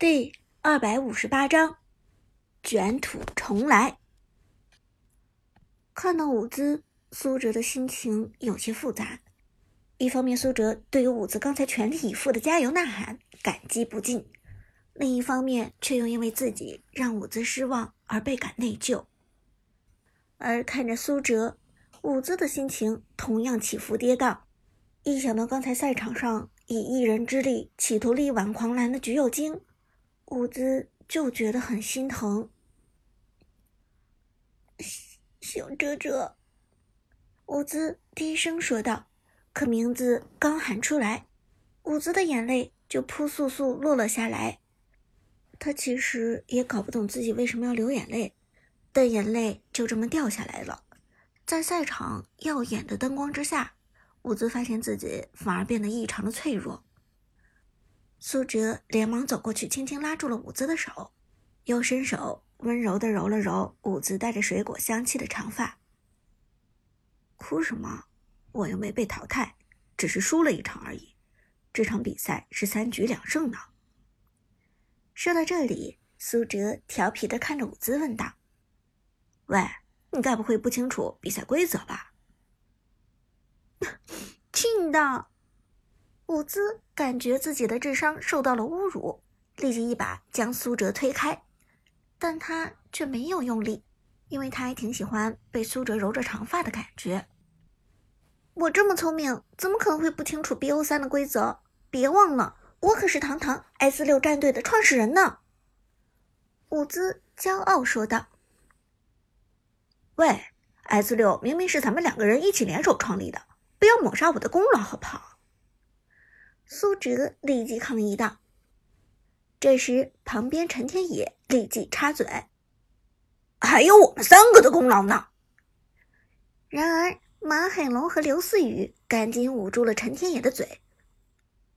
第二百五十八章，卷土重来。看到舞姿，苏哲的心情有些复杂。一方面，苏哲对于舞姿刚才全力以赴的加油呐喊感激不尽；另一方面，却又因为自己让舞姿失望而倍感内疚。而看着苏哲，舞姿的心情同样起伏跌宕。一想到刚才赛场上以一人之力企图力挽狂澜的橘右京，伍兹就觉得很心疼。小哲哲，伍兹低声说道。可名字刚喊出来，伍兹的眼泪就扑簌簌落了下来。他其实也搞不懂自己为什么要流眼泪，但眼泪就这么掉下来了。在赛场耀眼的灯光之下，伍兹发现自己反而变得异常的脆弱。苏哲连忙走过去，轻轻拉住了伍兹的手，又伸手温柔的揉了揉伍兹带着水果香气的长发。哭什么？我又没被淘汰，只是输了一场而已。这场比赛是三局两胜呢。说到这里，苏哲调皮的看着伍兹问道：“喂，你该不会不清楚比赛规则吧？”听到。伍兹感觉自己的智商受到了侮辱，立即一把将苏哲推开，但他却没有用力，因为他还挺喜欢被苏哲揉着长发的感觉。我这么聪明，怎么可能会不清楚 BO 三的规则？别忘了，我可是堂堂 S 六战队的创始人呢！伍兹骄傲说道。喂，S 六明明是咱们两个人一起联手创立的，不要抹杀我的功劳，好不好？苏哲立即抗议道。这时，旁边陈天野立即插嘴：“还有我们三个的功劳呢。”然而，马海龙和刘思雨赶紧捂住了陈天野的嘴：“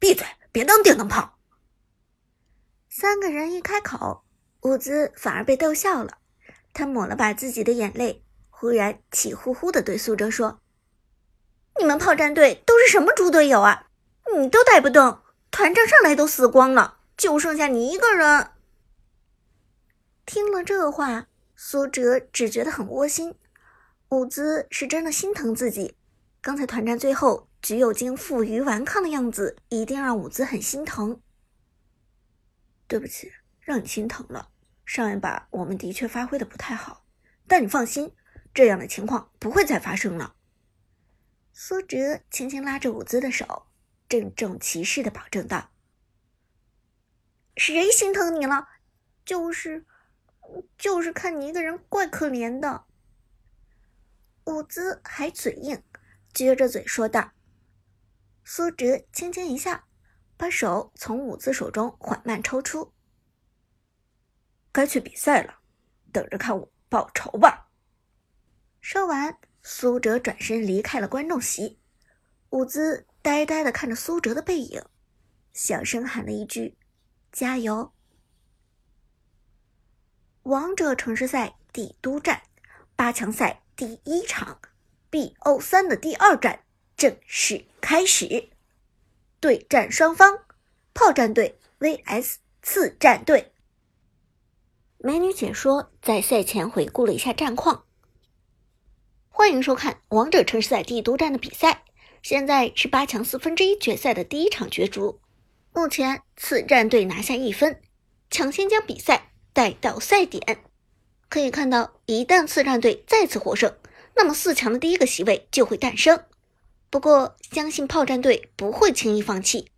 闭嘴，别当电灯泡！”三个人一开口，伍兹反而被逗笑了。他抹了把自己的眼泪，忽然气呼呼的对苏哲说：“你们炮战队都是什么猪队友啊？”你都带不动，团战上来都死光了，就剩下你一个人。听了这话，苏哲只觉得很窝心。伍兹是真的心疼自己，刚才团战最后橘右京负隅顽抗的样子，一定让伍兹很心疼。对不起，让你心疼了。上一把我们的确发挥的不太好，但你放心，这样的情况不会再发生了。苏哲轻轻拉着伍兹的手。郑重其事的保证道：“谁心疼你了？就是，就是看你一个人怪可怜的。”伍兹还嘴硬，撅着嘴说道。苏哲轻轻一笑，把手从伍兹手中缓慢抽出。该去比赛了，等着看我报仇吧。说完，苏哲转身离开了观众席。伍兹。呆呆的看着苏哲的背影，小声喊了一句：“加油！”王者城市赛帝都站八强赛第一场 BO 三的第二战正式开始，对战双方：炮战队 VS 次战队。美女解说在赛前回顾了一下战况，欢迎收看王者城市赛帝都站的比赛。现在是八强四分之一决赛的第一场角逐，目前次战队拿下一分，抢先将比赛带到赛点。可以看到，一旦次战队再次获胜，那么四强的第一个席位就会诞生。不过，相信炮战队不会轻易放弃。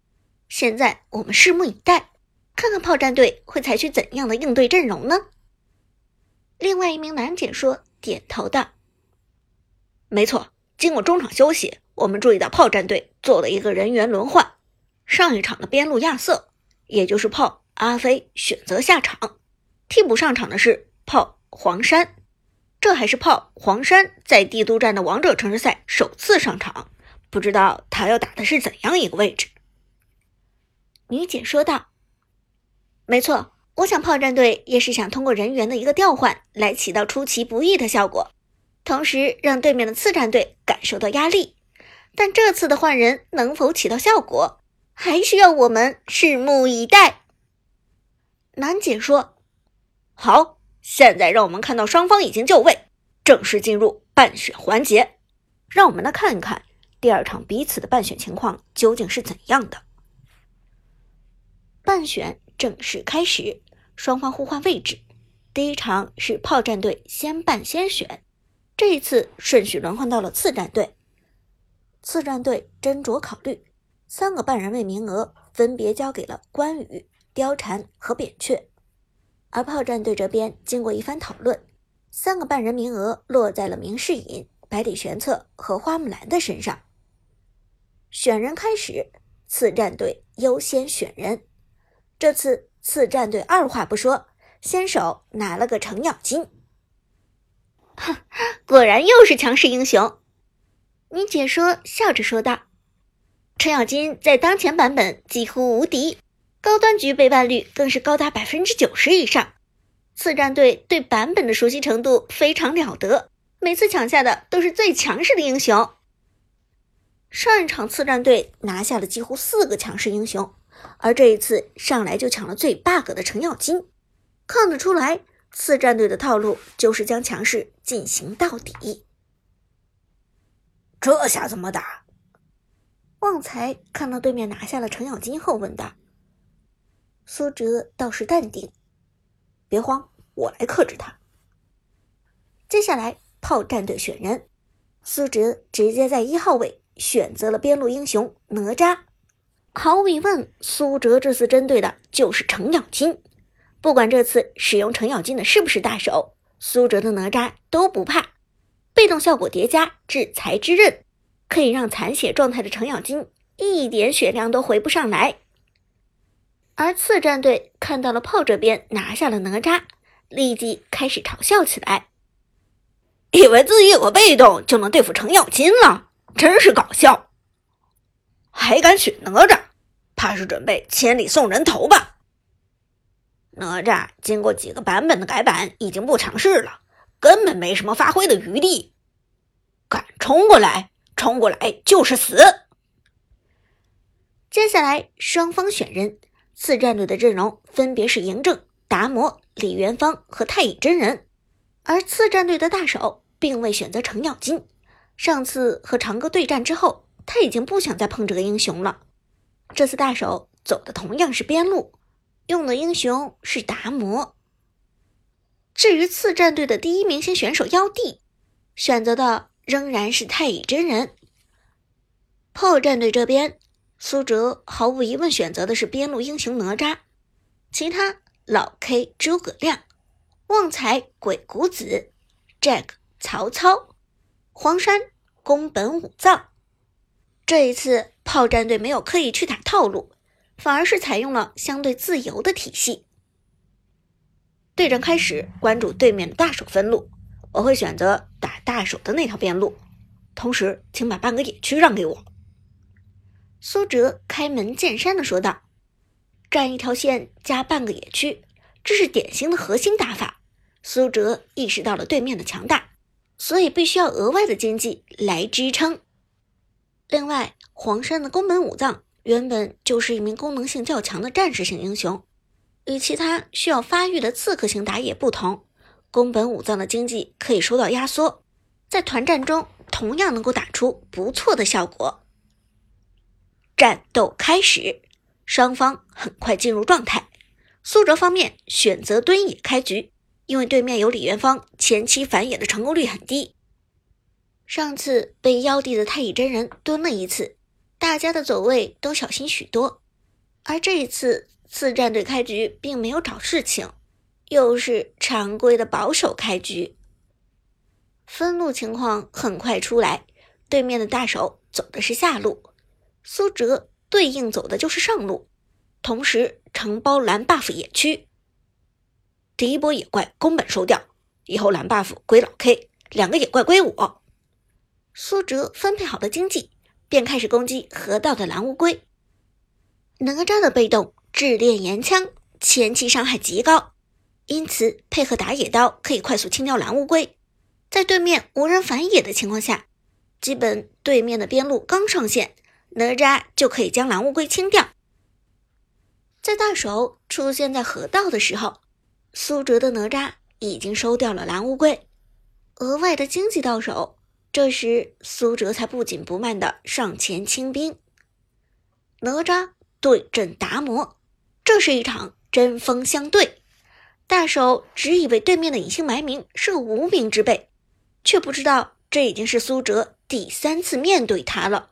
现在我们拭目以待，看看炮战队会采取怎样的应对阵容呢？另外一名男解说点头道：“没错，经过中场休息。”我们注意到炮战队做了一个人员轮换，上一场的边路亚瑟，也就是炮阿飞选择下场，替补上场的是炮黄山，这还是炮黄山在帝都站的王者城市赛首次上场，不知道他要打的是怎样一个位置。女姐说道：“没错，我想炮战队也是想通过人员的一个调换来起到出其不意的效果，同时让对面的次战队感受到压力。”但这次的换人能否起到效果，还需要我们拭目以待。楠姐说：“好，现在让我们看到双方已经就位，正式进入半选环节。让我们来看一看第二场彼此的半选情况究竟是怎样的。”半选正式开始，双方互换位置。第一场是炮战队先办先选，这一次顺序轮换到了次战队。次战队斟酌考虑，三个半人位名额分别交给了关羽、貂蝉和扁鹊，而炮战队这边经过一番讨论，三个半人名额落在了明世隐、百里玄策和花木兰的身上。选人开始，次战队优先选人。这次次战队二话不说，先手拿了个程咬金。哼，果然又是强势英雄。你解说笑着说道：“程咬金在当前版本几乎无敌，高端局背叛率更是高达百分之九十以上。次战队对版本的熟悉程度非常了得，每次抢下的都是最强势的英雄。上一场次战队拿下了几乎四个强势英雄，而这一次上来就抢了最 bug 的程咬金，看得出来，次战队的套路就是将强势进行到底。”这下怎么打？旺财看到对面拿下了程咬金后问道。苏哲倒是淡定，别慌，我来克制他。接下来炮战队选人，苏哲直接在一号位选择了边路英雄哪吒。毫无疑问，苏哲这次针对的就是程咬金。不管这次使用程咬金的是不是大手，苏哲的哪吒都不怕。被动效果叠加，制裁之刃可以让残血状态的程咬金一点血量都回不上来。而次战队看到了炮这边拿下了哪吒，立即开始嘲笑起来，以为自己有个被动就能对付程咬金了，真是搞笑！还敢选哪吒，怕是准备千里送人头吧？哪吒经过几个版本的改版，已经不强势了。根本没什么发挥的余地，敢冲过来，冲过来就是死。接下来双方选人，次战队的阵容分别是嬴政、达摩、李元芳和太乙真人，而次战队的大手并未选择程咬金。上次和长歌对战之后，他已经不想再碰这个英雄了。这次大手走的同样是边路，用的英雄是达摩。至于次战队的第一明星选手妖帝，选择的仍然是太乙真人。炮战队这边，苏哲毫无疑问选择的是边路英雄哪吒，其他老 K 诸葛亮、旺财鬼谷子、Jack 曹操、黄山宫本武藏。这一次炮战队没有刻意去打套路，反而是采用了相对自由的体系。对战开始，关注对面的大手分路，我会选择打大手的那条边路，同时请把半个野区让给我。苏哲开门见山的说道：“占一条线加半个野区，这是典型的核心打法。”苏哲意识到了对面的强大，所以必须要额外的经济来支撑。另外，黄山的宫本武藏原本就是一名功能性较强的战士型英雄。与其他需要发育的刺客型打野不同，宫本武藏的经济可以受到压缩，在团战中同样能够打出不错的效果。战斗开始，双方很快进入状态。苏哲方面选择蹲野开局，因为对面有李元芳，前期反野的成功率很低。上次被妖帝的太乙真人蹲了一次，大家的走位都小心许多，而这一次。次战队开局并没有找事情，又是常规的保守开局。分路情况很快出来，对面的大手走的是下路，苏哲对应走的就是上路，同时承包蓝 buff 野区。第一波野怪宫本收掉，以后蓝 buff 归老 K，两个野怪归我。苏哲分配好了经济，便开始攻击河道的蓝乌龟。哪吒的被动。智炼岩枪前期伤害极高，因此配合打野刀可以快速清掉蓝乌龟。在对面无人反野的情况下，基本对面的边路刚上线，哪吒就可以将蓝乌龟清掉。在大手出现在河道的时候，苏哲的哪吒已经收掉了蓝乌龟，额外的经济到手。这时，苏哲才不紧不慢的上前清兵。哪吒对阵达摩，这是一场针锋相对。大手只以为对面的隐姓埋名是个无名之辈，却不知道这已经是苏哲第三次面对他了。